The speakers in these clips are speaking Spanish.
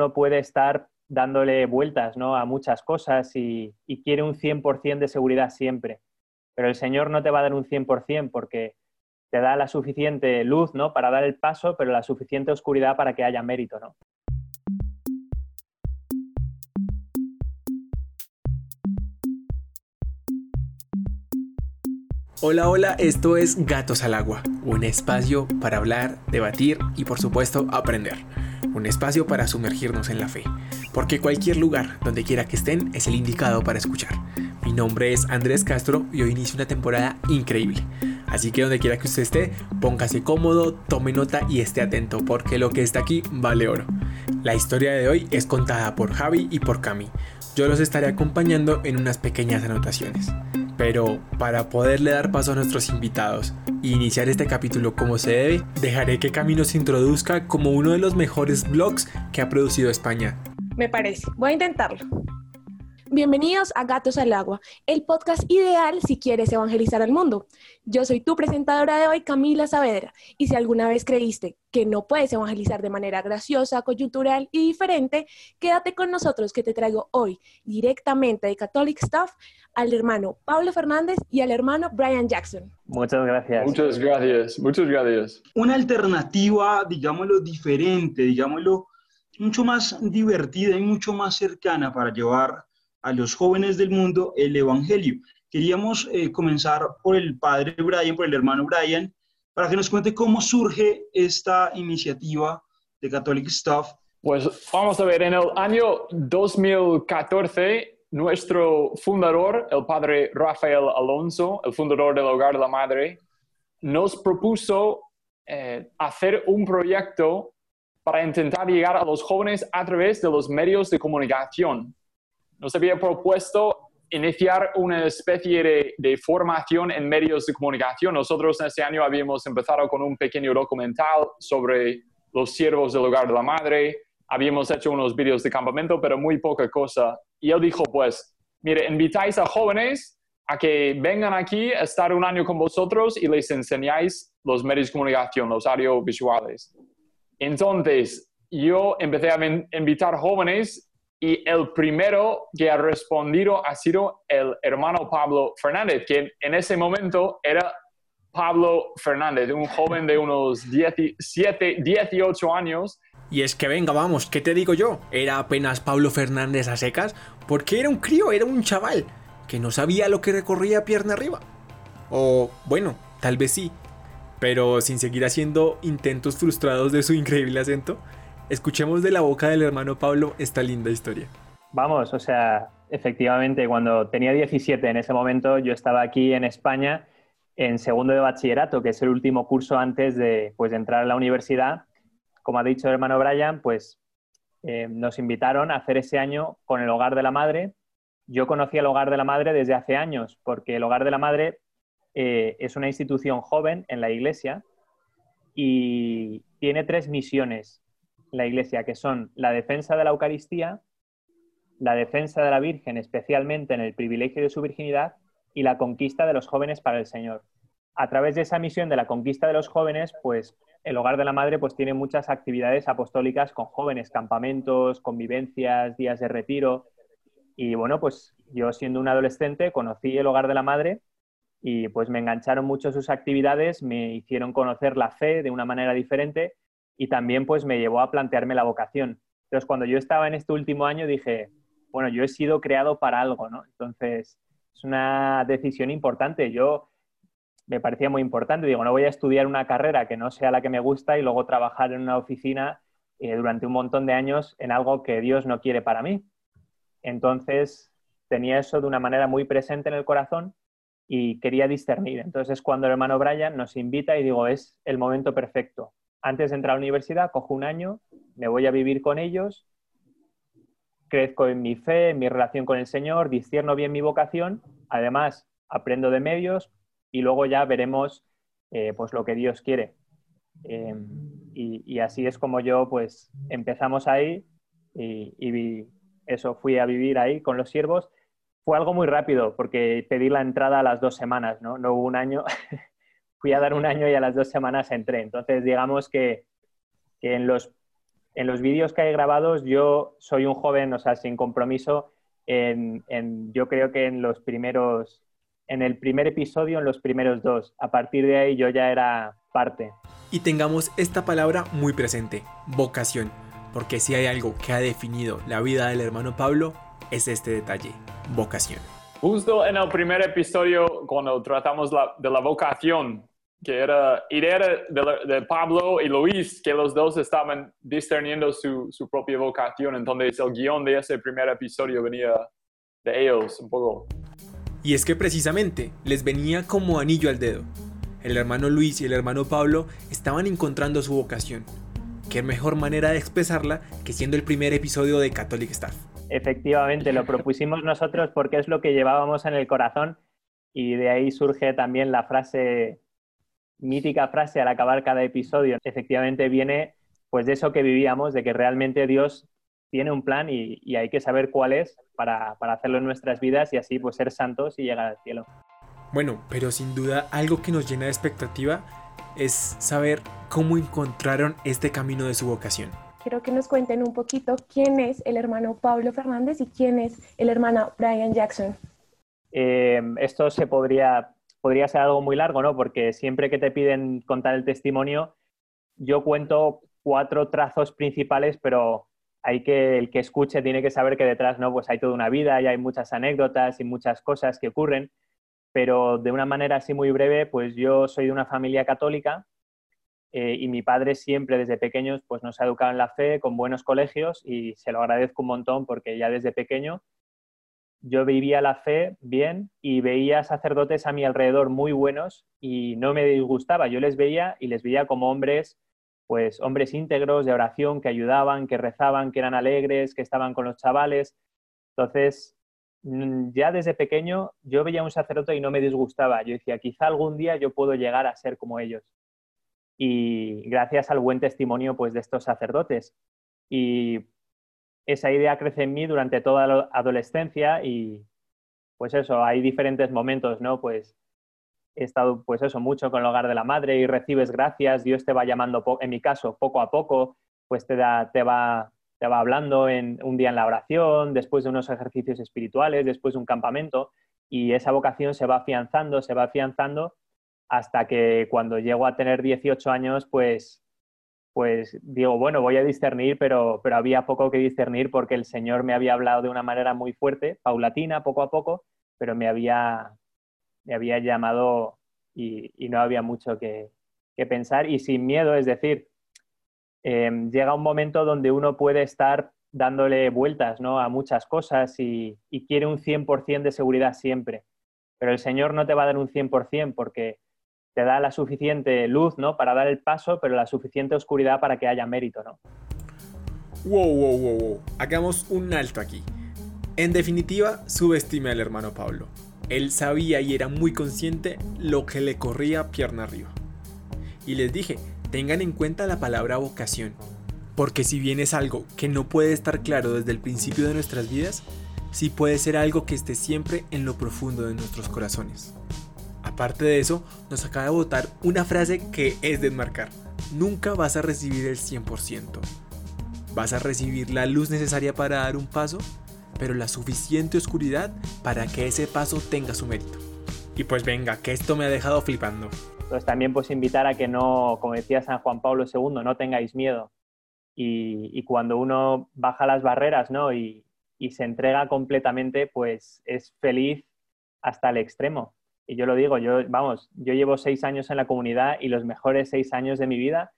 uno puede estar dándole vueltas ¿no? a muchas cosas y, y quiere un 100% de seguridad siempre. Pero el Señor no te va a dar un 100% porque te da la suficiente luz ¿no? para dar el paso, pero la suficiente oscuridad para que haya mérito. ¿no? Hola, hola, esto es Gatos al Agua, un espacio para hablar, debatir y por supuesto aprender. Un espacio para sumergirnos en la fe, porque cualquier lugar, donde quiera que estén, es el indicado para escuchar. Mi nombre es Andrés Castro y hoy inicio una temporada increíble. Así que donde quiera que usted esté, póngase cómodo, tome nota y esté atento, porque lo que está aquí vale oro. La historia de hoy es contada por Javi y por Cami. Yo los estaré acompañando en unas pequeñas anotaciones. Pero para poderle dar paso a nuestros invitados e iniciar este capítulo como se debe, dejaré que Camino se introduzca como uno de los mejores blogs que ha producido España. Me parece. Voy a intentarlo. Bienvenidos a Gatos al Agua, el podcast ideal si quieres evangelizar al mundo. Yo soy tu presentadora de hoy, Camila Saavedra, y si alguna vez creíste que no puedes evangelizar de manera graciosa, coyuntural y diferente, quédate con nosotros que te traigo hoy directamente de Catholic Stuff al hermano Pablo Fernández y al hermano Brian Jackson. Muchas gracias. Muchas gracias, muchas gracias. Una alternativa, digámoslo, diferente, digámoslo, mucho más divertida y mucho más cercana para llevar a los jóvenes del mundo el Evangelio. Queríamos eh, comenzar por el padre Brian, por el hermano Brian, para que nos cuente cómo surge esta iniciativa de Catholic Stuff. Pues vamos a ver, en el año 2014, nuestro fundador, el padre Rafael Alonso, el fundador del Hogar de la Madre, nos propuso eh, hacer un proyecto para intentar llegar a los jóvenes a través de los medios de comunicación nos había propuesto iniciar una especie de, formación en medios de comunicación. Nosotros en este año habíamos empezado con un pequeño documental sobre los siervos del hogar de la madre, habíamos hecho unos vídeos de campamento, pero muy poca cosa. Y él dijo, pues, mire, invitáis a jóvenes a que vengan aquí a estar un año con vosotros y les enseñáis los medios de comunicación, los audiovisuales. Entonces, yo empecé a invitar jóvenes y el primero que ha respondido ha sido el hermano Pablo Fernández, que en ese momento era Pablo Fernández, un joven de unos 17, 18 años. Y es que venga, vamos, ¿qué te digo yo? Era apenas Pablo Fernández a secas, porque era un crío, era un chaval, que no sabía lo que recorría pierna arriba. O bueno, tal vez sí, pero sin seguir haciendo intentos frustrados de su increíble acento, Escuchemos de la boca del hermano Pablo esta linda historia. Vamos, o sea, efectivamente, cuando tenía 17 en ese momento, yo estaba aquí en España en segundo de bachillerato, que es el último curso antes de, pues, entrar a la universidad. Como ha dicho el hermano Brian, pues eh, nos invitaron a hacer ese año con el Hogar de la Madre. Yo conocí el Hogar de la Madre desde hace años, porque el Hogar de la Madre eh, es una institución joven en la Iglesia y tiene tres misiones la Iglesia, que son la defensa de la Eucaristía, la defensa de la Virgen, especialmente en el privilegio de su virginidad, y la conquista de los jóvenes para el Señor. A través de esa misión de la conquista de los jóvenes, pues el Hogar de la Madre pues tiene muchas actividades apostólicas con jóvenes, campamentos, convivencias, días de retiro. Y bueno, pues yo siendo un adolescente conocí el Hogar de la Madre y pues me engancharon mucho sus actividades, me hicieron conocer la fe de una manera diferente y también pues me llevó a plantearme la vocación. Entonces, cuando yo estaba en este último año dije, bueno, yo he sido creado para algo, ¿no? Entonces, es una decisión importante. Yo me parecía muy importante. Digo, no voy a estudiar una carrera que no sea la que me gusta y luego trabajar en una oficina eh, durante un montón de años en algo que Dios no quiere para mí. Entonces, tenía eso de una manera muy presente en el corazón y quería discernir. Entonces, cuando el hermano Brian nos invita y digo, es el momento perfecto antes de entrar a la universidad, cojo un año, me voy a vivir con ellos, crezco en mi fe, en mi relación con el Señor, discierno bien mi vocación, además aprendo de medios y luego ya veremos eh, pues lo que Dios quiere. Em, y, así es como yo pues empezamos ahí y, y, eso, fui a vivir ahí con los siervos. Fue algo muy rápido porque pedí la entrada a las dos semanas, ¿no? No hubo un año. fui a dar un año y a las dos semanas entré. Entonces, digamos que, en los en los vídeos que hay grabados yo soy un joven, o sea, sin compromiso, en, en, yo creo que en los primeros, en el primer episodio, en los primeros dos. A partir de ahí yo ya era parte. Y tengamos esta palabra muy presente, vocación, porque si hay algo que ha definido la vida del hermano Pablo, es este detalle, vocación. Justo en el primer episodio, cuando tratamos la, de la vocación, que era idea de, de, Pablo y Luis, que los dos estaban discerniendo su, su, propia vocación. Entonces el guion de ese primer episodio venía de ellos un poco. Y es que precisamente les venía como anillo al dedo. El hermano Luis y el hermano Pablo estaban encontrando su vocación. ¿Qué mejor manera de expresarla que siendo el primer episodio de Catholic Staff? Efectivamente, lo propusimos nosotros porque es lo que llevábamos en el corazón y de ahí surge también la frase mítica frase al acabar cada episodio, efectivamente viene pues de eso que vivíamos, de que realmente Dios tiene un plan y, hay que saber cuál es para, hacerlo en nuestras vidas y así pues ser santos y llegar al cielo. Bueno, pero sin duda algo que nos llena de expectativa es saber cómo encontraron este camino de su vocación. Quiero que nos cuenten un poquito quién es el hermano Pablo Fernández y quién es el hermano Brian Jackson. Eh, esto se podría podría ser algo muy largo, ¿no? Porque siempre que te piden contar el testimonio, yo cuento cuatro trazos principales, pero hay que, el que escuche tiene que saber que detrás, ¿no? Pues hay toda una vida y hay muchas anécdotas y muchas cosas que ocurren, pero de una manera así muy breve, pues yo soy de una familia católica eh, y mi padre siempre desde pequeños pues nos ha educado en la fe con buenos colegios y se lo agradezco un montón porque ya desde pequeño yo vivía la fe bien y veía sacerdotes a mi alrededor muy buenos y no me disgustaba. Yo les veía y les veía como hombres, pues hombres íntegros de oración que ayudaban, que rezaban, que eran alegres, que estaban con los chavales. Entonces, mm, ya desde pequeño yo veía a un sacerdote y no me disgustaba. Yo decía, quizá algún día yo puedo llegar a ser como ellos. Y gracias al buen testimonio pues, de estos sacerdotes. Y esa idea crece en mí durante toda la adolescencia y pues eso, hay diferentes momentos, ¿no? Pues he estado, pues eso, mucho con el hogar de la madre y recibes gracias, Dios te va llamando, en mi caso, poco a poco, pues te, da, te, va, te va hablando en, un día en la oración, después de unos ejercicios espirituales, después de un campamento, y esa vocación se va afianzando, se va afianzando, hasta que cuando llego a tener 18 años, pues pues digo, bueno, voy a discernir, pero, pero había poco que discernir porque el Señor me había hablado de una manera muy fuerte, paulatina, poco a poco, pero me había, me había llamado y, no había mucho que, pensar y sin miedo, es decir, em, llega un momento donde uno puede estar dándole vueltas ¿no? a muchas cosas y, y quiere un 100% de seguridad siempre, pero el Señor no te va a dar un 100% porque te da la suficiente luz, ¿no? Para dar el paso, pero la suficiente oscuridad para que haya mérito, ¿no? Wow, wow, wow, wow. Hagamos un alto aquí. En definitiva, subestime al hermano Pablo. Él sabía y era muy consciente lo que le corría pierna arriba. Y les dije, tengan en cuenta la palabra vocación, porque si bien es algo que no puede estar claro desde el principio de nuestras vidas, sí puede ser algo que esté siempre en lo profundo de nuestros corazones. Aparte de eso, nos acaba de votar una frase que es de enmarcar. Nunca vas a recibir el 100%. Vas a recibir la luz necesaria para dar un paso, pero la suficiente oscuridad para que ese paso tenga su mérito. Y pues venga, que esto me ha dejado flipando. Pues también pues invitar a que no, como decía San Juan Pablo II, no tengáis miedo. Y, cuando uno baja las barreras ¿no? y se entrega completamente, pues es feliz hasta el extremo y yo lo digo, yo, vamos, yo llevo seis años en la comunidad y los mejores seis años de mi vida.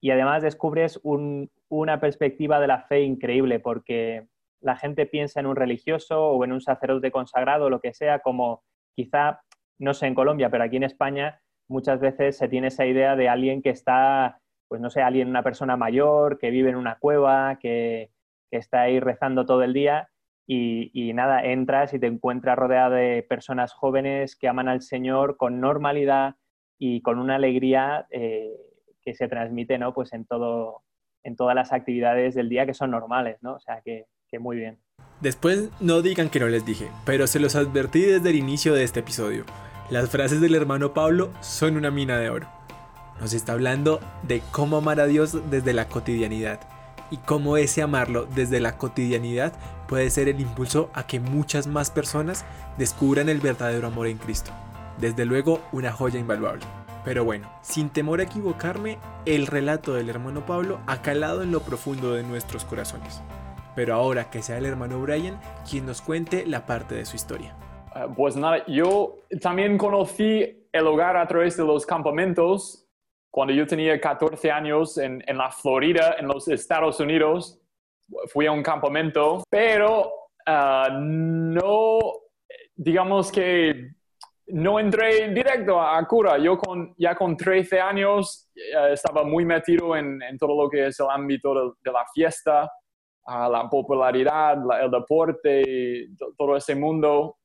Y además descubres una perspectiva de la fe increíble, porque la gente piensa en un religioso o en un sacerdote consagrado, lo que sea, como quizá, no sé en Colombia, pero aquí en España muchas veces se tiene esa idea de alguien que está, pues no sé, alguien, una persona mayor, que vive en una cueva, que, que está ahí rezando todo el día. Y, nada, entras y te encuentras rodeada de personas jóvenes que aman al Señor con normalidad y con una alegría eh, que se transmite ¿no? pues en, todo, en todas las actividades del día que son normales, ¿no? O sea, que, que muy bien. Después no digan que no les dije, pero se los advertí desde el inicio de este episodio. Las frases del hermano Pablo son una mina de oro. Nos está hablando de cómo amar a Dios desde la cotidianidad y cómo ese amarlo desde la cotidianidad puede ser el impulso a que muchas más personas descubran el verdadero amor en Cristo. Desde luego, una joya invaluable. Pero bueno, sin temor a equivocarme, el relato del hermano Pablo ha calado en lo profundo de nuestros corazones. Pero ahora que sea el hermano Brian quien nos cuente la parte de su historia. Ah, pues nada, yo también conocí el hogar a través de los campamentos cuando yo tenía 14 años en, en la Florida, en los Estados Unidos. Fui a un campamento, pero ah, no, digamos que no entré directo a cura. Yo con, ya con 13 años eh, estaba muy metido en, todo lo que es el ámbito de, la fiesta, uh, la popularidad, la, el deporte, todo ese mundo.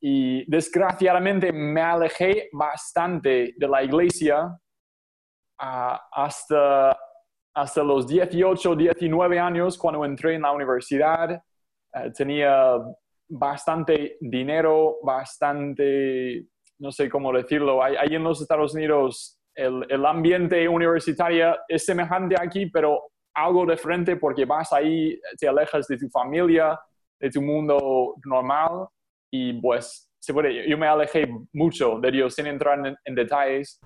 Y desgraciadamente me alejé bastante de la iglesia uh, hasta, hasta los 18, 19 años cuando entré en la universidad. Uh, tenía bastante dinero, bastante, no sé cómo decirlo, ahí en los Estados Unidos el, el, ambiente universitario es semejante aquí, pero algo diferente porque vas ahí, te alejas de tu familia, de tu mundo normal y pues se puede, yo me alejé mucho de Dios sin entrar en, en detalles.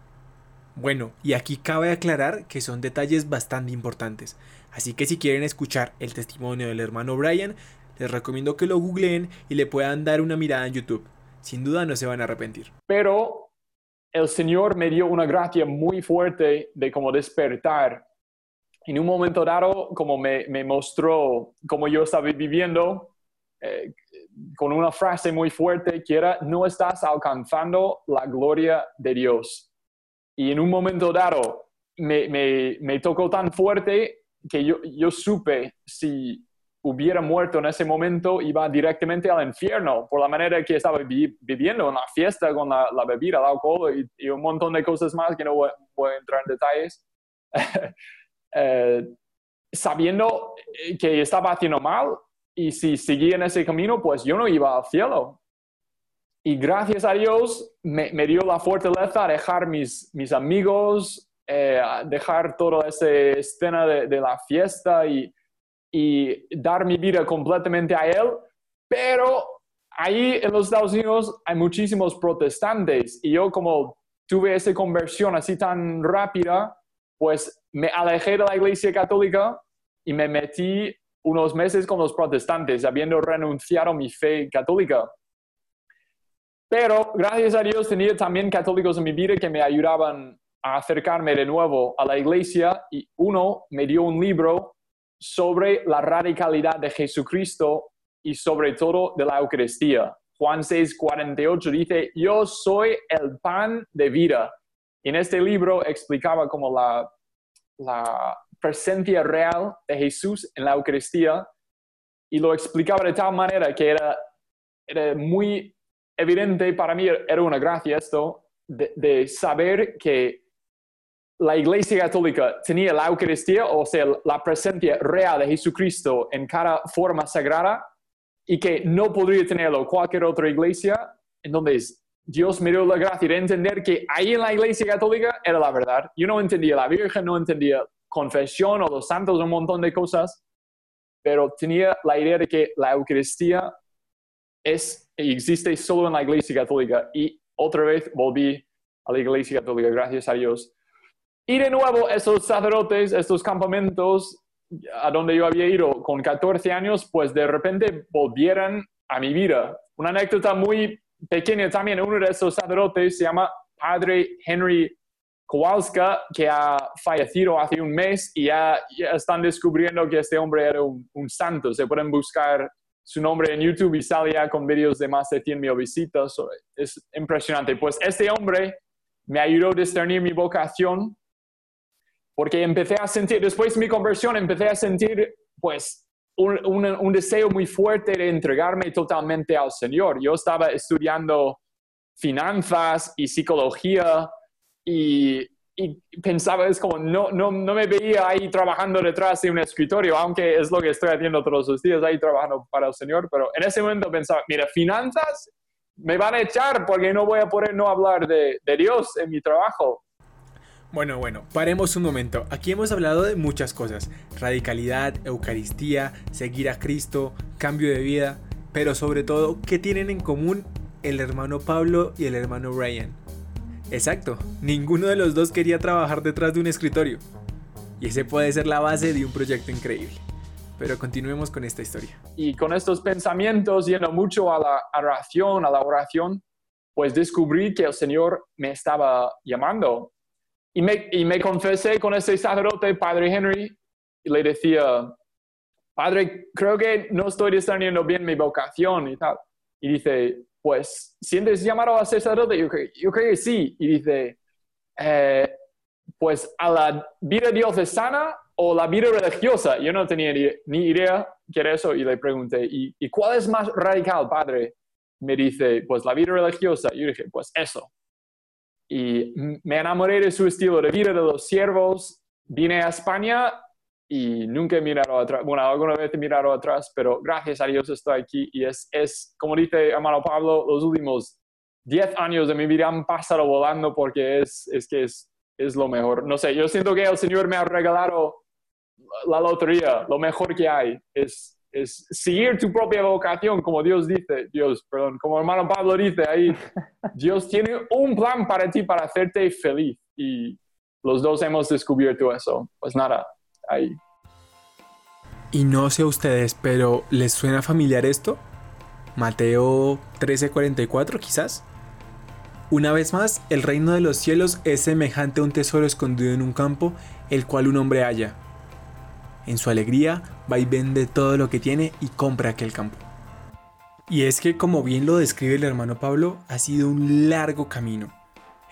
Bueno, y aquí cabe aclarar que son detalles bastante importantes, así que si quieren escuchar el testimonio del hermano Brian, les recomiendo que lo googleen y le puedan dar una mirada en YouTube. Sin duda no se van a arrepentir. Pero el Señor me dio una gracia muy fuerte de como despertar. En un momento dado, como me, mostró cómo yo estaba viviendo, eh, con una frase muy fuerte que era, no estás alcanzando la gloria de Dios. Y en un momento dado me, me, me tocó tan fuerte que yo, yo supe si hubiera muerto en ese momento, iba directamente al infierno por la manera que estaba vi viviendo en la fiesta con la, la bebida, el alcohol y, y, un montón de cosas más que no voy, voy a entrar en detalles. eh, sabiendo que estaba haciendo mal y si seguía en ese camino, pues yo no iba al cielo. Y gracias a Dios me, me dio la fortaleza a dejar mis, mis amigos, eh, dejar toda esa escena de, de la fiesta y, y dar mi vida completamente a Él, pero ahí en los Estados Unidos hay muchísimos protestantes y yo como tuve esa conversión así tan rápida, pues me alejé de la iglesia católica y me metí unos meses con los protestantes, habiendo renunciado a mi fe católica. Pero gracias a Dios tenía también católicos en mi vida que me ayudaban a acercarme de nuevo a la iglesia y uno me dio un libro sobre la radicalidad de Jesucristo y sobre todo de la Eucaristía. Juan 6, 48 dice, yo soy el pan de vida. En este libro explicaba como la, la presencia real de Jesús en la Eucaristía y lo explicaba de tal manera que era, era muy evidente para mí, era una gracia esto, de, de saber que la Iglesia Católica tenía la Eucaristía, o sea, la presencia real de Jesucristo en cada forma sagrada, y que no podría tenerlo cualquier otra iglesia, entonces Dios me dio la gracia de entender que ahí en la Iglesia Católica era la verdad. Yo no entendía la Virgen, no entendía confesión o los santos, un montón de cosas, pero tenía la idea de que la Eucaristía es, existe solo en la Iglesia Católica. Y otra vez volví a la Iglesia Católica, gracias a Dios. Y de nuevo, esos sacerdotes, estos campamentos a donde yo había ido con 14 años, pues de repente volvieron a mi vida. Una anécdota muy pequeña también, uno de esos sacerdotes se llama Padre Henry Kowalska, que ha fallecido hace un mes y ya, ya están descubriendo que este hombre era un, un, santo. Se pueden buscar su nombre en YouTube y sale ya con vídeos de más de 100 mil visitas. Es impresionante. Pues este hombre me ayudó a discernir mi vocación porque empecé a sentir, después de mi conversión, empecé a sentir pues un, un, un, deseo muy fuerte de entregarme totalmente al Señor. Yo estaba estudiando finanzas y psicología y, y pensaba, es como, no, no, no me veía ahí trabajando detrás de un escritorio, aunque es lo que estoy haciendo todos los días, ahí trabajando para el Señor, pero en ese momento pensaba, mira, finanzas me van a echar porque no voy a poder no hablar de, de Dios en mi trabajo. Bueno, bueno, paremos un momento. Aquí hemos hablado de muchas cosas. Radicalidad, Eucaristía, seguir a Cristo, cambio de vida, pero sobre todo, ¿qué tienen en común el hermano Pablo y el hermano Brian? Exacto, ninguno de los dos quería trabajar detrás de un escritorio. Y ese puede ser la base de un proyecto increíble. Pero continuemos con esta historia. Y con estos pensamientos, yendo mucho a la oración, a la oración, pues descubrí que el Señor me estaba llamando y me, y me confesé con ese sacerdote, Padre Henry, y le decía, Padre, creo que no estoy discerniendo bien mi vocación y tal. Y dice, pues, ¿sientes llamado a sacerdote? Yo, yo creo que sí. Y dice, eh, pues, ¿a la vida diocesana o la vida religiosa? Yo no tenía ni, idea qué era eso y le pregunté, ¿y, ¿y cuál es más radical, Padre? Me dice, pues, la vida religiosa. Yo dije, pues, eso y me enamoré de su estilo de vida, de los siervos. Vine a España y nunca he mirado atrás. Bueno, alguna vez he mirado atrás, pero gracias a Dios estoy aquí. Y es, es como dice hermano Pablo, los últimos 10 años de mi vida han pasado volando porque es, es que es, es lo mejor. No sé, yo siento que el Señor me ha regalado la lotería, lo mejor que hay. Es, es seguir tu propia vocación, como Dios dice, Dios, perdón, como hermano Pablo dice ahí, Dios tiene un plan para ti, para hacerte feliz. Y los dos hemos descubierto eso. Pues nada, ahí. Y no sé a ustedes, pero ¿les suena familiar esto? Mateo 13:44 quizás. Una vez más, el reino de los cielos es semejante a un tesoro escondido en un campo, el cual un hombre halla en su alegría, va y vende todo lo que tiene y compra aquel campo. Y es que, como bien lo describe el hermano Pablo, ha sido un largo camino,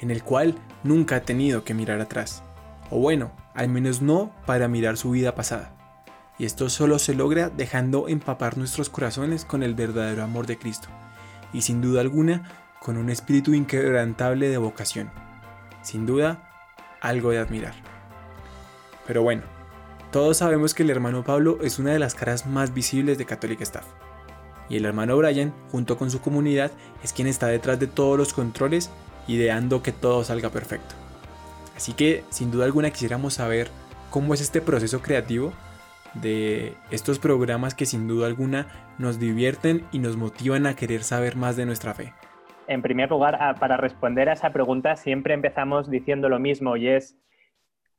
en el cual nunca ha tenido que mirar atrás. O bueno, al menos no para mirar su vida pasada. Y esto solo se logra dejando empapar nuestros corazones con el verdadero amor de Cristo. Y sin duda alguna, con un espíritu inquebrantable de vocación. Sin duda, algo de admirar. Pero bueno, todos sabemos que el hermano Pablo es una de las caras más visibles de Catholic Staff. Y el hermano Brian, junto con su comunidad, es quien está detrás de todos los controles, ideando que todo salga perfecto. Así que, sin duda alguna, quisiéramos saber cómo es este proceso creativo de estos programas que sin duda alguna nos divierten y nos motivan a querer saber más de nuestra fe. En primer lugar, para responder a esa pregunta, siempre empezamos diciendo lo mismo y es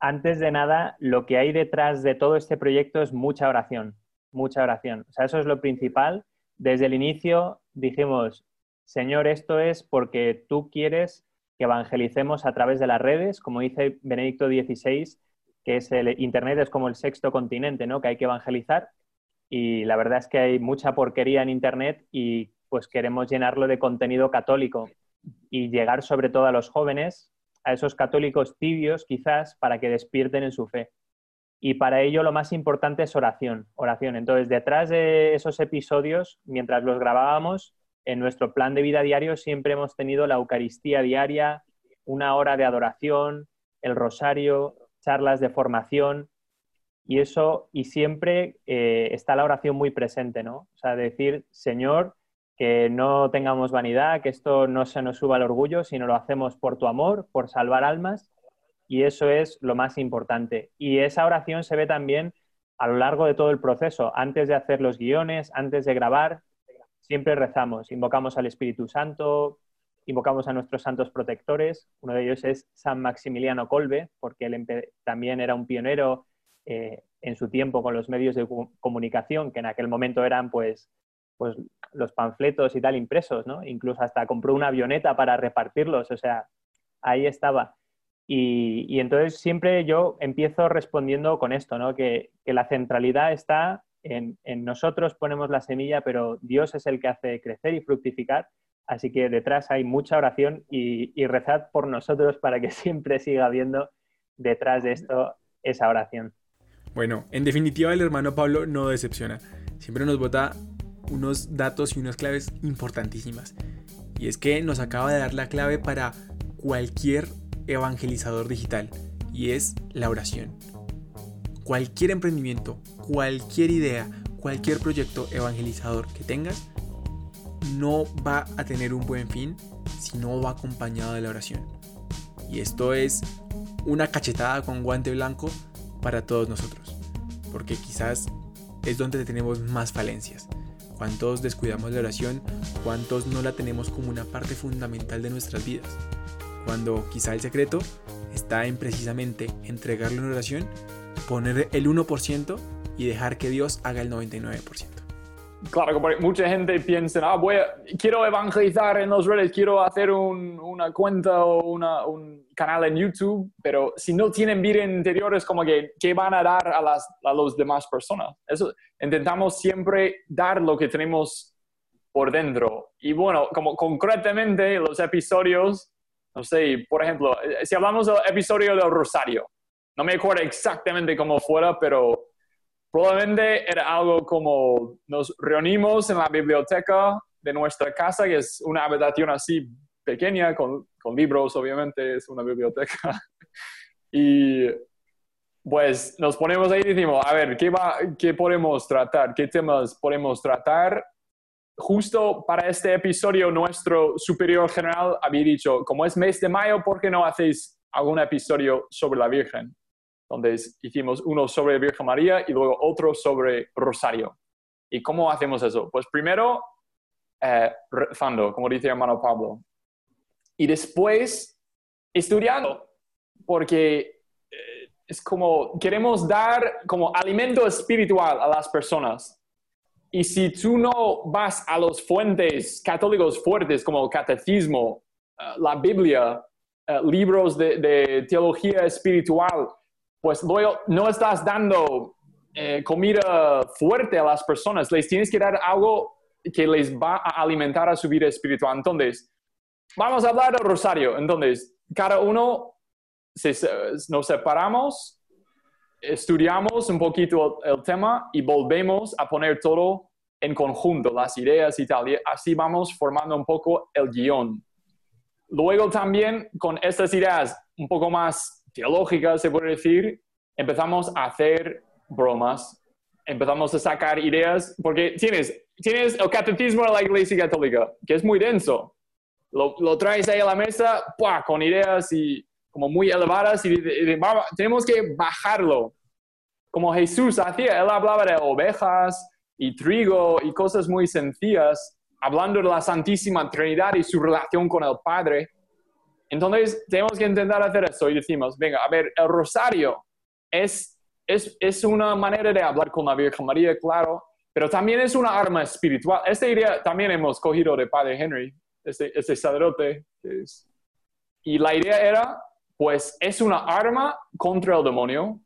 antes de nada, lo que hay detrás de todo este proyecto es mucha oración, mucha oración. O sea, eso es lo principal. Desde el inicio dijimos, Señor, esto es porque tú quieres que evangelicemos a través de las redes, como dice Benedicto XVI, que es el Internet es como el sexto continente, ¿no? Que hay que evangelizar. Y la verdad es que hay mucha porquería en Internet y pues queremos llenarlo de contenido católico y llegar sobre todo a los jóvenes a esos católicos tibios quizás para que despierten en su fe. Y para ello lo más importante es oración, oración. Entonces, detrás de esos episodios, mientras los grabábamos, en nuestro plan de vida diario siempre hemos tenido la Eucaristía diaria, una hora de adoración, el rosario, charlas de formación, y eso, y siempre eh, está la oración muy presente, ¿no? O sea, decir, Señor, que no tengamos vanidad, que esto no se nos suba al orgullo, sino lo hacemos por tu amor, por salvar almas, y eso es lo más importante. Y esa oración se ve también a lo largo de todo el proceso, antes de hacer los guiones, antes de grabar, siempre rezamos, invocamos al Espíritu Santo, invocamos a nuestros santos protectores, uno de ellos es San Maximiliano Colbe, porque él también era un pionero eh, en su tiempo con los medios de comunicación, que en aquel momento eran pues pues los panfletos y tal impresos, ¿no? Incluso hasta compró una avioneta para repartirlos, o sea, ahí estaba. Y, entonces siempre yo empiezo respondiendo con esto, ¿no? Que, la centralidad está en, nosotros, ponemos la semilla, pero Dios es el que hace crecer y fructificar. Así que detrás hay mucha oración y, y rezad por nosotros para que siempre siga habiendo detrás de esto esa oración. Bueno, en definitiva el hermano Pablo no decepciona. Siempre nos vota unos datos y unas claves importantísimas. Y es que nos acaba de dar la clave para cualquier evangelizador digital y es la oración. Cualquier emprendimiento, cualquier idea, cualquier proyecto evangelizador que tengas no va a tener un buen fin si no va acompañado de la oración. Y esto es una cachetada con guante blanco para todos nosotros, porque quizás es donde tenemos más falencias. ¿Cuántos descuidamos la oración? ¿Cuántos no la tenemos como una parte fundamental de nuestras vidas? Cuando quizá el secreto está en precisamente entregarle una oración, poner el 1% y dejar que Dios haga el 99% claro, mucha gente piensa, ah, voy quiero evangelizar en las redes, quiero hacer una cuenta o un canal en YouTube, pero si no tienen vida interior es como que, ¿qué van a dar a las a los demás personas? Eso, intentamos siempre dar lo que tenemos por dentro. Y bueno, como concretamente los episodios, no sé, por ejemplo, eh, si hablamos del episodio del Rosario, no me acuerdo exactamente cómo fuera, pero Probablemente era algo como nos reunimos en la biblioteca de nuestra casa, que es una habitación así pequeña, con, con libros, obviamente, es una biblioteca. y pues nos ponemos ahí y decimos, a ver, ¿qué, va, ¿qué podemos tratar? ¿Qué temas podemos tratar? Justo para este episodio, nuestro superior general había dicho, como es mes de mayo, ¿por qué no hacéis algún episodio sobre la Virgen? Donde hicimos uno sobre Virgen María y luego otro sobre Rosario. ¿Y cómo hacemos eso? Pues primero, eh, rezando, como dice hermano Pablo. Y después, estudiando, porque eh, es como queremos dar como alimento espiritual a las personas. Y si tú no vas a los fuentes católicos fuertes como el catecismo, eh, la Biblia, libros de teología espiritual, pues luego no estás dando eh, comida fuerte a las personas, les tienes que dar algo que les va a alimentar a su vida espiritual. Entonces, vamos a hablar del rosario. Entonces, cada uno nos separamos, estudiamos un poquito el, tema y volvemos a poner todo en conjunto, las ideas y tal. Y así vamos formando un poco el guion. Luego también con estas ideas un poco más teológica, se puede decir, empezamos a hacer bromas, empezamos a sacar ideas, porque tienes, tienes el catecismo de la Iglesia Católica, que es muy denso. Lo, lo traes ahí a la mesa con ideas y como muy elevadas y, tenemos que bajarlo. Como Jesús hacía, él hablaba de ovejas y trigo y cosas muy sencillas, hablando de la Santísima Trinidad y su relación con el Padre. Entonces, tenemos que intentar hacer eso y decimos, venga, a ver, el rosario es, es, es una manera de hablar con la Virgen María, claro, pero también es una arma espiritual. Esta idea también hemos cogido de Padre Henry, este, este sacerdote. y la idea era, pues, es una arma contra el demonio.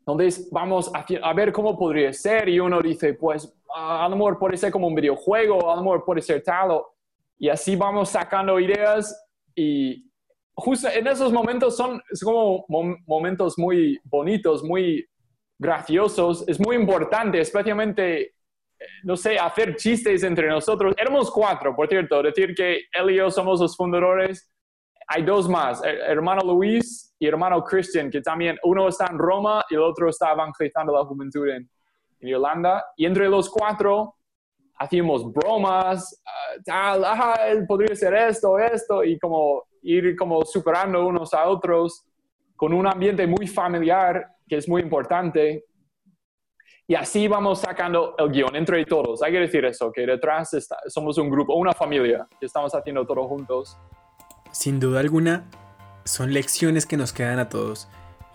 Entonces, vamos a, a ver cómo podría ser. Y uno dice, pues, a lo mejor puede ser como un videojuego, a lo mejor puede ser tal. Y así vamos sacando ideas y justo en esos momentos son, como momentos muy bonitos, muy graciosos. Es muy importante, especialmente, eh, no sé, hacer chistes entre nosotros. Éramos cuatro, por cierto, decir que él y yo somos los fundadores. Hay dos más, hermano Luis y hermano Christian, que también uno está en Roma y el otro está evangelizando la juventud en, en Irlanda. Y entre los cuatro hacíamos bromas, ah, tal, ajá, podría ser esto, esto, y como ir como superando unos a otros con un ambiente muy familiar, que es muy importante. Y así vamos sacando el guion entre todos. Hay que decir eso, que detrás somos un grupo, una familia, que estamos haciendo todo juntos. Sin duda alguna, son lecciones que nos quedan a todos.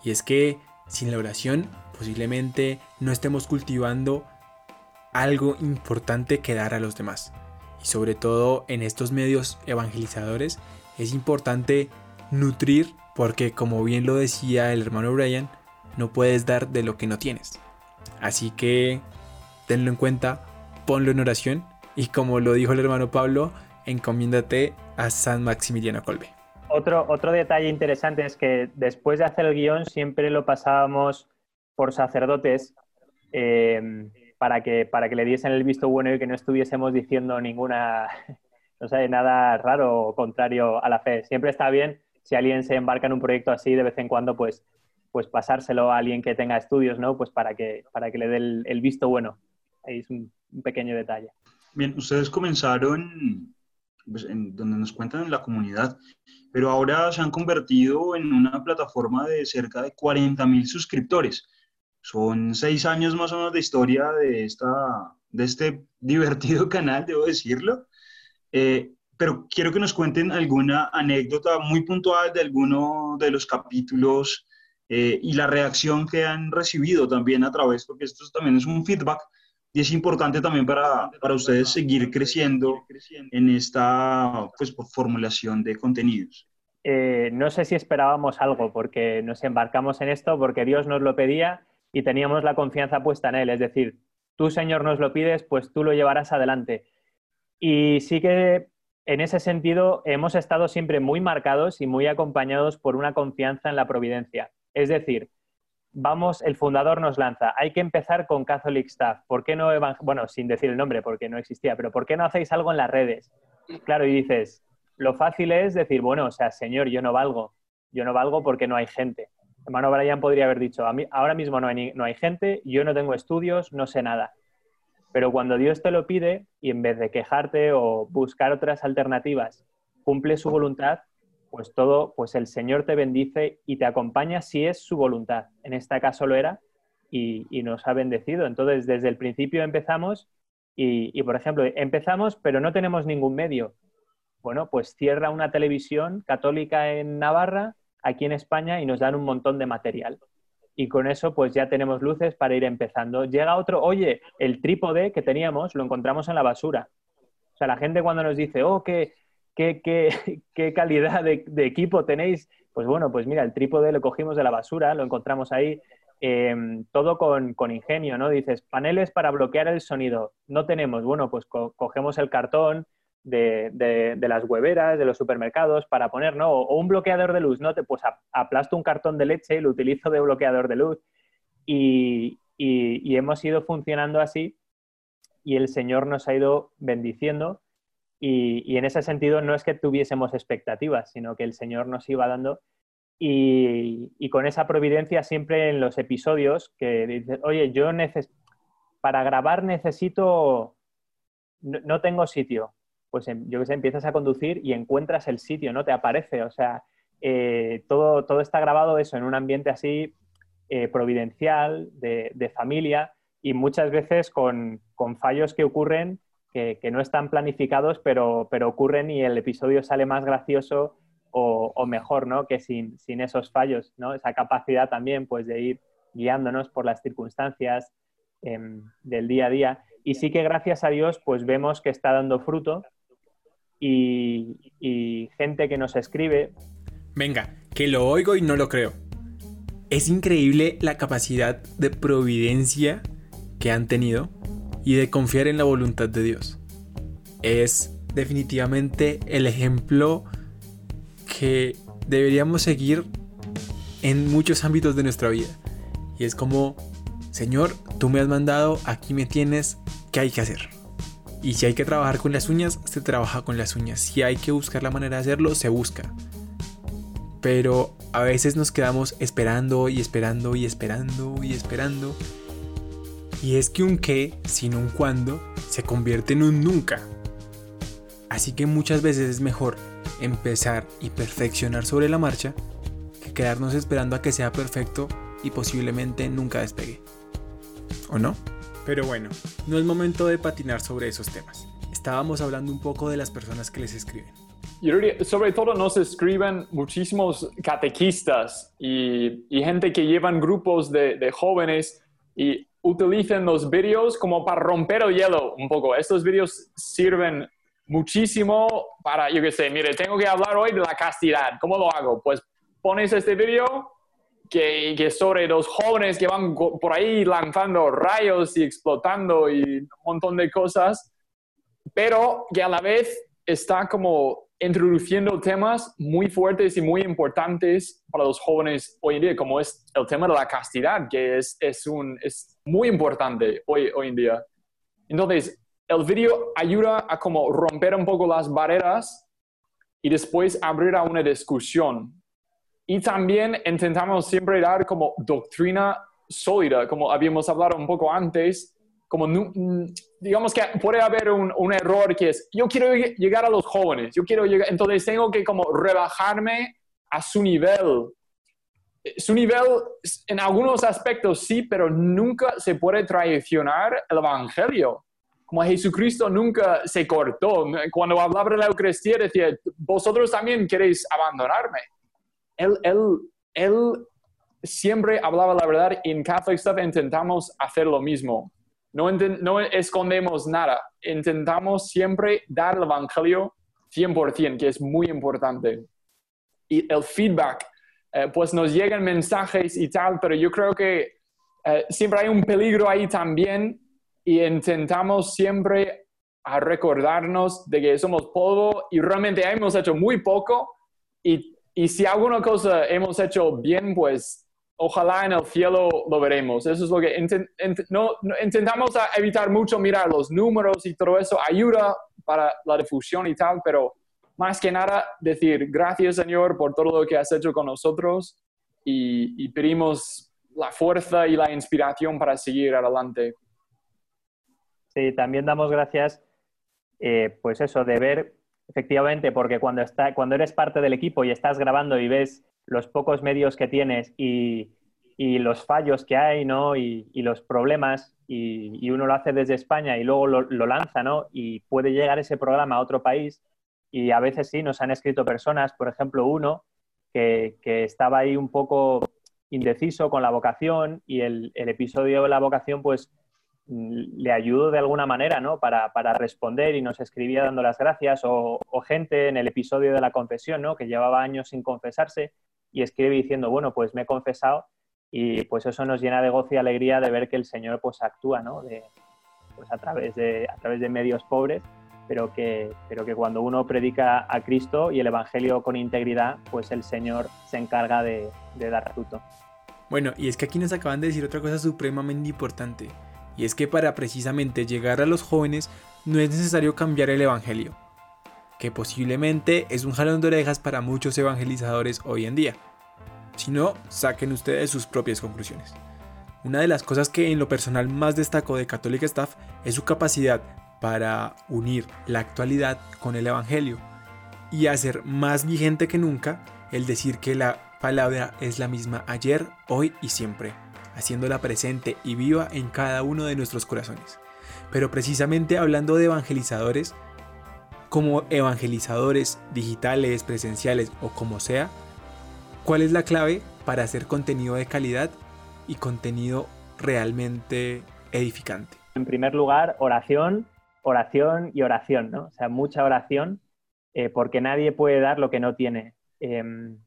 Y es que sin la oración posiblemente no estemos cultivando algo importante que dar a los demás. Y sobre todo en estos medios evangelizadores es importante nutrir porque como bien lo decía el hermano Brian, no puedes dar de lo que no tienes. Así que tenlo en cuenta, ponlo en oración y como lo dijo el hermano Pablo, encomiéndate a San Maximiliano Colbe. Otro, otro detalle interesante es que después de hacer el guion siempre lo pasábamos por sacerdotes eh, para que, para que le diesen el visto bueno y que no estuviésemos diciendo ninguna, no sé, nada raro o contrario a la fe. Siempre está bien si alguien se embarca en un proyecto así, de vez en cuando, pues, pues pasárselo a alguien que tenga estudios, ¿no? Pues para que, para que le dé el, visto bueno. Es un, pequeño detalle. Bien, ustedes comenzaron pues, donde nos cuentan en la comunidad, pero ahora se han convertido en una plataforma de cerca de 40 mil suscriptores. Son seis años más o menos de historia de, esta, de este divertido canal, debo decirlo. Eh, pero quiero que nos cuenten alguna anécdota muy puntual de alguno de los capítulos eh, y la reacción que han recibido también a través, porque esto también es un feedback y es importante también para, para ustedes seguir creciendo en esta pues, formulación de contenidos. Eh, no sé si esperábamos algo, porque nos embarcamos en esto, porque Dios nos lo pedía y teníamos la confianza puesta en Él. Es decir, tú, Señor, nos lo pides, pues tú lo llevarás adelante. Y sí que en ese sentido hemos estado siempre muy marcados y muy acompañados por una confianza en la providencia. Es decir, vamos, el fundador nos lanza, hay que empezar con Catholic Staff. ¿Por qué no, bueno, sin decir el nombre porque no existía, pero ¿por qué no hacéis algo en las redes? Claro, y dices, lo fácil es decir, bueno, o sea, señor, yo no valgo, yo no valgo porque no hay gente. Hermano Brian podría haber dicho, a mí, ahora mismo no hay, gente, yo no tengo estudios, no sé nada. Pero cuando Dios te lo pide y en vez de quejarte o buscar otras alternativas, cumple su voluntad, pues todo, pues el Señor te bendice y te acompaña si es su voluntad. En este caso lo era y, nos ha bendecido. Entonces, desde el principio empezamos y, por ejemplo, empezamos, pero no tenemos ningún medio. Bueno, pues cierra una televisión católica en Navarra, aquí en España, y nos dan un montón de material. Y con eso, pues ya tenemos luces para ir empezando. Llega otro, oye, el trípode que teníamos lo encontramos en la basura. O sea, la gente cuando nos dice, oh, que qué, calidad de, equipo tenéis. Pues bueno, pues mira, el trípode lo cogimos de la basura, lo encontramos ahí, em, todo con, ingenio, ¿no? Dices, paneles para bloquear el sonido. No tenemos, bueno, pues cogemos el cartón de, las hueveras, de los supermercados para poner, ¿no? O, un bloqueador de luz, ¿no? Te, pues aplasto un cartón de leche y lo utilizo de bloqueador de luz. y hemos ido funcionando así y el Señor nos ha ido bendiciendo y, en ese sentido no es que tuviésemos expectativas, sino que el Señor nos iba dando. Y, con esa providencia siempre en los episodios que dices, oye, yo para grabar necesito, no, tengo sitio. Pues em, yo que sé, empiezas a conducir y encuentras el sitio, ¿no? Te aparece. O sea, eh, todo, todo está grabado eso en un ambiente así eh, providencial, de, familia, y muchas veces con, con fallos que ocurren que, no están planificados, pero, pero ocurren y el episodio sale más gracioso o, mejor, ¿no? Que sin, sin, esos fallos, ¿no? Esa capacidad también, pues, de ir guiándonos por las circunstancias em, del día a día. Y sí que gracias a Dios, pues, vemos que está dando fruto y, gente que nos escribe. Venga, que lo oigo y no lo creo. Es increíble la capacidad de providencia que han tenido y de confiar en la voluntad de Dios. Es definitivamente el ejemplo que deberíamos seguir en muchos ámbitos de nuestra vida. Y es como, Señor, tú me has mandado, aquí me tienes, ¿qué hay que hacer? Y si hay que trabajar con las uñas, se trabaja con las uñas. Si hay que buscar la manera de hacerlo, se busca. Pero a veces nos quedamos esperando y esperando y esperando y esperando y es que un qué sin un cuándo se convierte en un nunca. Así que muchas veces es mejor empezar y perfeccionar sobre la marcha que quedarnos esperando a que sea perfecto y posiblemente nunca despegue. ¿O no? Pero bueno, no es momento de patinar sobre esos temas. Estábamos hablando un poco de las personas que les escriben. sobre todo nos escriben muchísimos catequistas y, gente que llevan grupos de, de jóvenes y utilicen los vídeos como para romper el hielo un poco. Estos vídeos sirven muchísimo para, yo qué sé, mire, tengo que hablar hoy de la castidad. ¿Cómo lo hago? Pues pones este vídeo que, que sobre los jóvenes que van por ahí lanzando rayos y explotando y un montón de cosas, pero que a la vez está como introduciendo temas muy fuertes y muy importantes para los jóvenes hoy en día, como es el tema de la castidad, que es, es, un, es muy importante hoy, hoy en día. Entonces, el video ayuda a como romper un poco las barreras y después abrir a una discusión. Y también intentamos siempre dar como doctrina sólida, como habíamos hablado un poco antes, como digamos que puede haber un, un, error que es, yo quiero llegar a los jóvenes, yo quiero llegar, entonces tengo que como rebajarme a su nivel. Su nivel en algunos aspectos sí, pero nunca se puede traicionar el Evangelio. Como Jesucristo nunca se cortó. Cuando hablaba de la Eucaristía decía, vosotros también queréis abandonarme. Él, él, él siempre hablaba la verdad y en Catholic Stuff intentamos hacer lo mismo no, escondemos nada, intentamos siempre dar el Evangelio 100%, que es muy importante. Y el feedback, eh, pues nos llegan mensajes y tal, pero yo creo que eh, siempre hay un peligro ahí también y intentamos siempre a recordarnos de que somos polvo y realmente hemos hecho muy poco y, y si alguna cosa hemos hecho bien, pues ojalá en el cielo lo veremos. Eso es lo que no, intentamos evitar mucho mirar los números y todo eso, ayuda para la difusión y tal, pero más que nada decir gracias Señor por todo lo que has hecho con nosotros y, pedimos la fuerza y la inspiración para seguir adelante. Sí, también damos gracias, eh, pues eso, de ver efectivamente, porque cuando, está, cuando eres parte del equipo y estás grabando y ves los pocos medios que tienes y, los fallos que hay, ¿no? Y, los problemas, y, uno lo hace desde España y luego lo, lanza, ¿no? Y puede llegar ese programa a otro país. Y a veces sí, nos han escrito personas, por ejemplo, uno que, estaba ahí un poco indeciso con la vocación y el, episodio de la vocación, pues le ayudó de alguna manera ¿no? para, responder y nos escribía dando las gracias, o, gente en el episodio de la confesión, ¿no? que llevaba años sin confesarse y escribe diciendo, bueno, pues me he confesado y pues eso nos llena de gozo y alegría de ver que el Señor pues actúa ¿no? de, pues a, través de, a través de medios pobres, pero que, pero que cuando uno predica a Cristo y el Evangelio con integridad, pues el Señor se encarga de, de dar fruto. Bueno, y es que aquí nos acaban de decir otra cosa supremamente importante y es que para precisamente llegar a los jóvenes no es necesario cambiar el Evangelio, que posiblemente es un jalón de orejas para muchos evangelizadores hoy en día. Si no, saquen ustedes sus propias conclusiones. Una de las cosas que en lo personal más destaco de Catholic Staff es su capacidad para unir la actualidad con el Evangelio y hacer más vigente que nunca el decir que la palabra es la misma ayer, hoy y siempre haciéndola presente y viva en cada uno de nuestros corazones. Pero precisamente hablando de evangelizadores, como evangelizadores digitales, presenciales o como sea, ¿cuál es la clave para hacer contenido de calidad y contenido realmente edificante? En primer lugar, oración, oración y oración, ¿no? O sea, mucha oración, eh, porque nadie puede dar lo que no tiene. Em,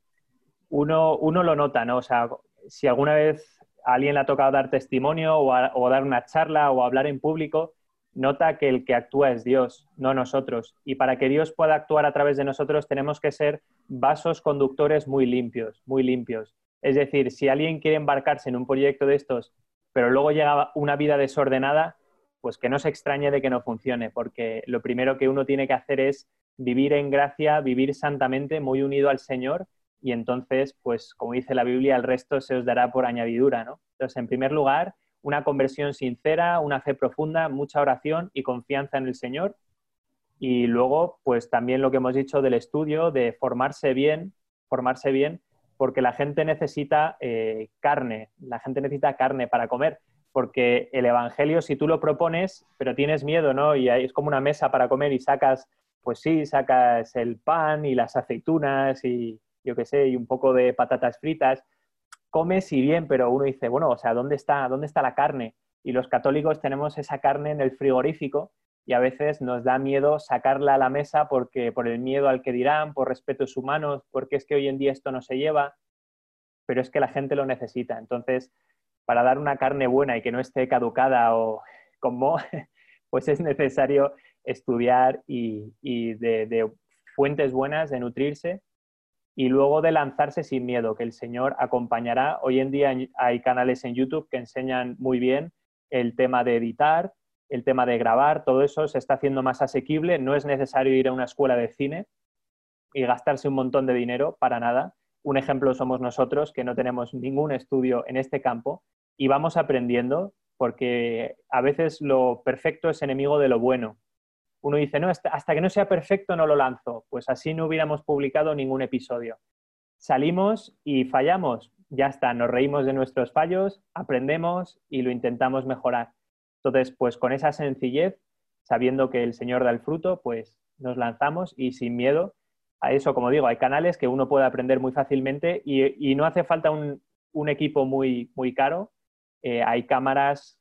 uno, uno lo nota, ¿no? O sea, si alguna vez alguien le ha tocado dar testimonio o, dar una charla o hablar en público, nota que el que actúa es Dios, no nosotros. Y para que Dios pueda actuar a través de nosotros tenemos que ser vasos conductores muy limpios, muy limpios. Es decir, si alguien quiere embarcarse en un proyecto de estos, pero luego llega una vida desordenada, pues que no se extrañe de que no funcione, porque lo primero que uno tiene que hacer es vivir en gracia, vivir santamente, muy unido al Señor y entonces, pues como dice la Biblia, el resto se os dará por añadidura, ¿no? Entonces, en primer lugar, una conversión sincera, una fe profunda, mucha oración y confianza en el Señor. Y luego, pues también lo que hemos dicho del estudio, de formarse bien, formarse bien, porque la gente necesita eh, carne, la gente necesita carne para comer, porque el Evangelio, si tú lo propones, pero tienes miedo, ¿no? Y es como una mesa para comer y sacas, pues sí, sacas el pan y las aceitunas y, yo qué sé, y un poco de patatas fritas, comes y bien, pero uno dice, bueno, o sea, ¿dónde está, dónde está la carne? Y los católicos tenemos esa carne en el frigorífico y a veces nos da miedo sacarla a la mesa porque por el miedo al que dirán, por respetos humanos, porque es que hoy en día esto no se lleva, pero es que la gente lo necesita. Entonces, para dar una carne buena y que no esté caducada o como, pues es necesario estudiar y, de fuentes buenas, de nutrirse y luego de lanzarse sin miedo, que el Señor acompañará. Hoy en día hay canales en YouTube que enseñan muy bien el tema de editar, el tema de grabar, todo eso se está haciendo más asequible. No es necesario ir a una escuela de cine y gastarse un montón de dinero para nada. Un ejemplo somos nosotros, que no tenemos ningún estudio en este campo y vamos aprendiendo porque a veces lo perfecto es enemigo de lo bueno. Uno dice, no, hasta que no sea perfecto no lo lanzo. Pues así no hubiéramos publicado ningún episodio. Salimos y fallamos, ya está, nos reímos de nuestros fallos, aprendemos y lo intentamos mejorar. Entonces, pues con esa sencillez, sabiendo que el Señor da el fruto, pues nos lanzamos y sin miedo a eso, como digo, hay canales que uno puede aprender muy fácilmente y, no hace falta un, equipo muy, muy caro. Eh, hay cámaras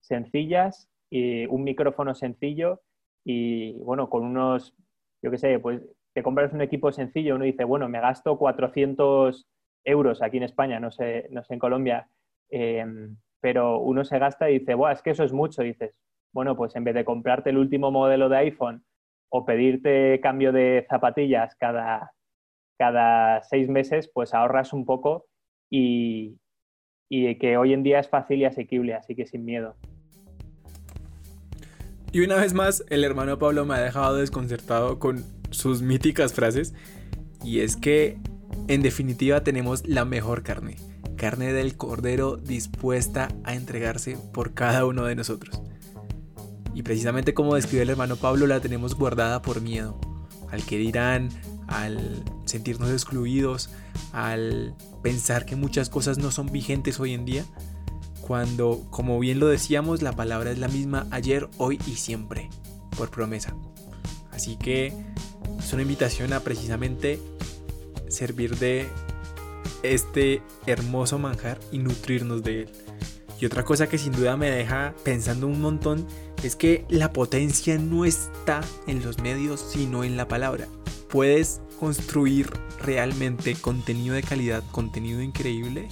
sencillas, y un micrófono sencillo y bueno, con unos, yo qué sé, pues te compras un equipo sencillo, uno dice, bueno, me gasto 400 euros aquí en España, no sé, no sé en Colombia, em, pero uno se gasta y dice, Buah, es que eso es mucho, dices, bueno, pues en vez de comprarte el último modelo de iPhone o pedirte cambio de zapatillas cada, cada seis meses, pues ahorras un poco y, y que hoy en día es fácil y asequible, así que sin miedo. Y una vez más, el hermano Pablo me ha dejado desconcertado con sus míticas frases. Y es que, en definitiva, tenemos la mejor carne. Carne del cordero dispuesta a entregarse por cada uno de nosotros. Y precisamente como describe el hermano Pablo, la tenemos guardada por miedo. Al que dirán, al sentirnos excluidos, al pensar que muchas cosas no son vigentes hoy en día, cuando, como bien lo decíamos, la palabra es la misma ayer, hoy y siempre, por promesa. Así que es una invitación a precisamente servir de este hermoso manjar y nutrirnos de él. Y otra cosa que sin duda me deja pensando un montón es que la potencia no está en los medios, sino en la palabra. Puedes construir realmente contenido de calidad, contenido increíble,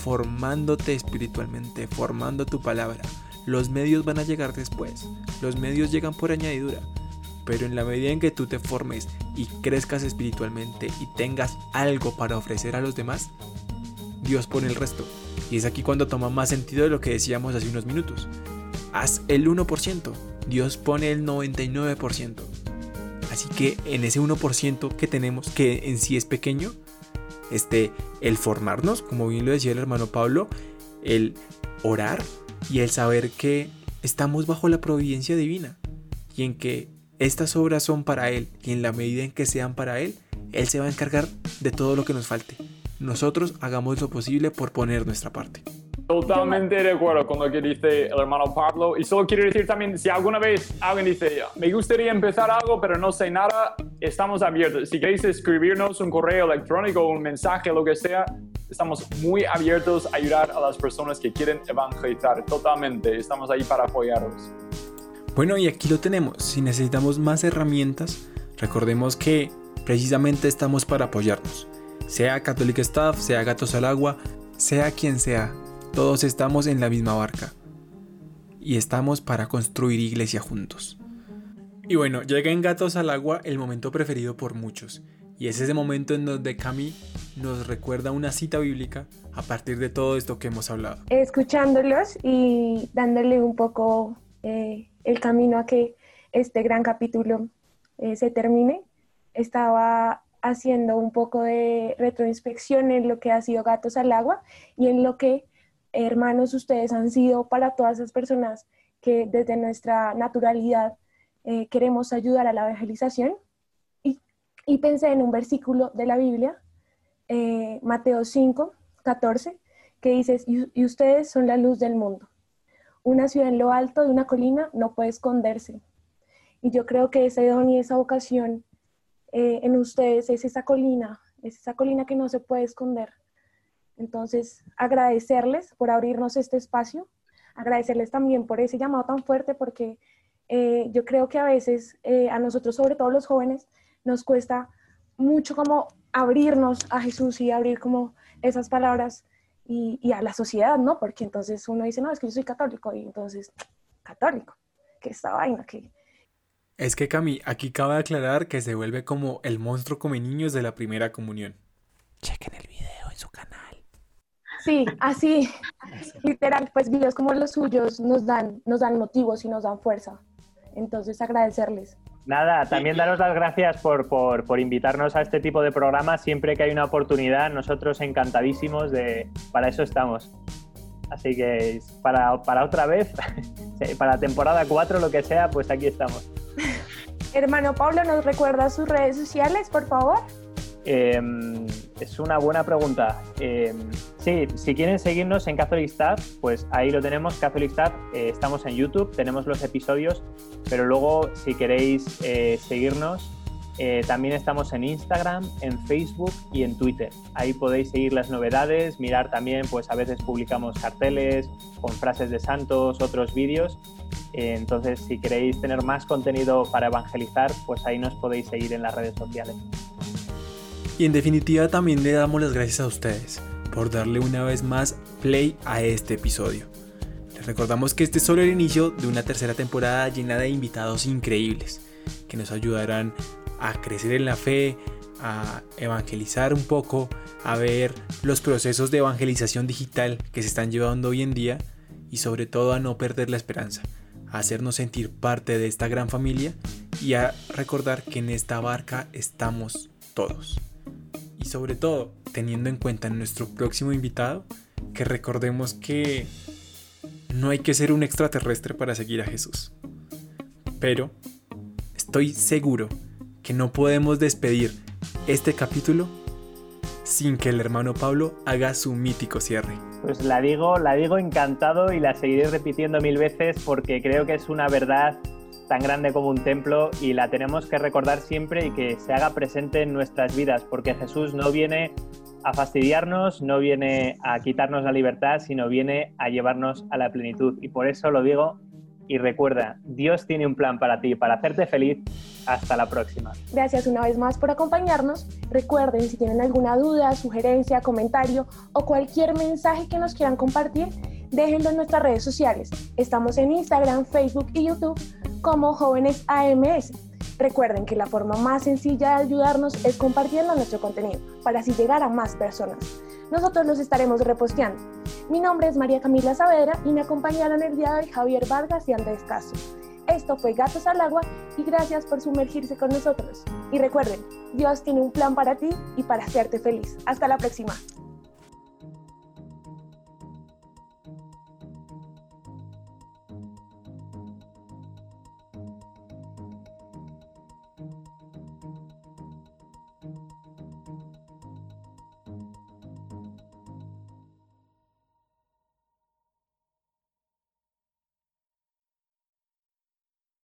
formándote espiritualmente, formando tu palabra. Los medios van a llegar después. Los medios llegan por añadidura. Pero en la medida en que tú te formes y crezcas espiritualmente y tengas algo para ofrecer a los demás, Dios pone el resto. Y es aquí cuando toma más sentido de lo que decíamos hace unos minutos. Haz el 1%, Dios pone el 99%. Así que en ese 1% que tenemos, que en sí es pequeño, este, el formarnos, como bien lo decía el hermano Pablo, el orar y el saber que estamos bajo la providencia divina y en que estas obras son para Él y en la medida en que sean para Él, Él se va a encargar de todo lo que nos falte. Nosotros hagamos lo posible por poner nuestra parte. Totalmente de acuerdo con lo que dice el hermano Pablo. Y solo quiero decir también, si alguna vez alguien dice, me gustaría empezar algo, pero no sé nada, estamos abiertos. Si queréis escribirnos un correo electrónico, un mensaje, lo que sea, estamos muy abiertos a ayudar a las personas que quieren evangelizar. Totalmente, estamos ahí para apoyarlos. Bueno, y aquí lo tenemos. Si necesitamos más herramientas, recordemos que precisamente estamos para apoyarnos. Sea Catholic Staff, sea Gatos al Agua, sea quien sea, todos estamos en la misma barca. Y estamos para construir iglesia juntos. Y bueno, llega en Gatos al Agua el momento preferido por muchos. Y es ese momento en donde Cami nos recuerda una cita bíblica a partir de todo esto que hemos hablado. Escuchándolos y dándole un poco eh, el camino a que este gran capítulo eh, se termine, estaba haciendo un poco de retroinspección en lo que ha sido Gatos al Agua y en lo que hermanos, ustedes han sido para todas esas personas que desde nuestra naturalidad eh, queremos ayudar a la evangelización. Y, y, pensé en un versículo de la Biblia, eh, Mateo 5, 14, que dice, y, ustedes son la luz del mundo. Una ciudad en lo alto de una colina no puede esconderse. Y yo creo que ese don y esa vocación eh, en ustedes es esa colina, es esa colina que no se puede esconder entonces, agradecerles por abrirnos este espacio, agradecerles también por ese llamado tan fuerte, porque eh, yo creo que a veces eh, a nosotros, sobre todo los jóvenes, nos cuesta mucho como abrirnos a Jesús y abrir como esas palabras y, a la sociedad, ¿no? Porque entonces uno dice, no, es que yo soy católico, y entonces, católico, que esta vaina, que... Es que Cami, aquí cabe aclarar que se vuelve como el monstruo come niños de la primera comunión. Chequen el video en su canal. Sí, así, literal, pues videos como los suyos nos dan, nos dan motivos y nos dan fuerza. Entonces, agradecerles. Nada, también daros las gracias por, por, invitarnos a este tipo de programas. Siempre que hay una oportunidad, nosotros encantadísimos de... Para eso estamos. Así que para, para otra vez, para temporada 4, lo que sea, pues aquí estamos. Hermano Pablo, ¿nos recuerda sus redes sociales, por favor? Em, es una buena pregunta. Em, sí, si quieren seguirnos en Catholic pues ahí lo tenemos, Catholic. Eh, estamos en YouTube, tenemos los episodios, pero luego si queréis eh, seguirnos, eh, también estamos en Instagram, en Facebook y en Twitter. Ahí podéis seguir las novedades, mirar también, pues a veces publicamos carteles con frases de santos, otros vídeos. entonces, si queréis tener más contenido para evangelizar, pues ahí nos podéis seguir en las redes sociales. Y en definitiva también le damos las gracias a ustedes por darle una vez más play a este episodio. Les recordamos que este es solo el inicio de una tercera temporada llena de invitados increíbles que nos ayudarán a crecer en la fe, a evangelizar un poco, a ver los procesos de evangelización digital que se están llevando hoy en día y sobre todo a no perder la esperanza, a hacernos sentir parte de esta gran familia y a recordar que en esta barca estamos todos y sobre todo teniendo en cuenta nuestro próximo invitado, que recordemos que no hay que ser un extraterrestre para seguir a Jesús. Pero estoy seguro que no podemos despedir este capítulo sin que el hermano Pablo haga su mítico cierre. Pues la digo, la digo encantado y la seguiré repitiendo mil veces porque creo que es una verdad tan grande como un templo y la tenemos que recordar siempre y que se haga presente en nuestras vidas, porque Jesús no viene a fastidiarnos, no viene a quitarnos la libertad, sino viene a llevarnos a la plenitud. Y por eso lo digo y recuerda, Dios tiene un plan para ti, para hacerte feliz. Hasta la próxima. Gracias una vez más por acompañarnos. Recuerden, si tienen alguna duda, sugerencia, comentario o cualquier mensaje que nos quieran compartir, déjenlo en nuestras redes sociales. Estamos en Instagram, Facebook y YouTube como Jóvenes AMS. Recuerden que la forma más sencilla de ayudarnos es compartiendo nuestro contenido para así llegar a más personas. Nosotros los estaremos reposteando. Mi nombre es María Camila Saavedra y me acompañaron el día de hoy Javier Vargas y Andrés Caso. Esto fue Gatos al Agua y gracias por sumergirse con nosotros. Y recuerden, Dios tiene un plan para ti y para hacerte feliz. Hasta la próxima.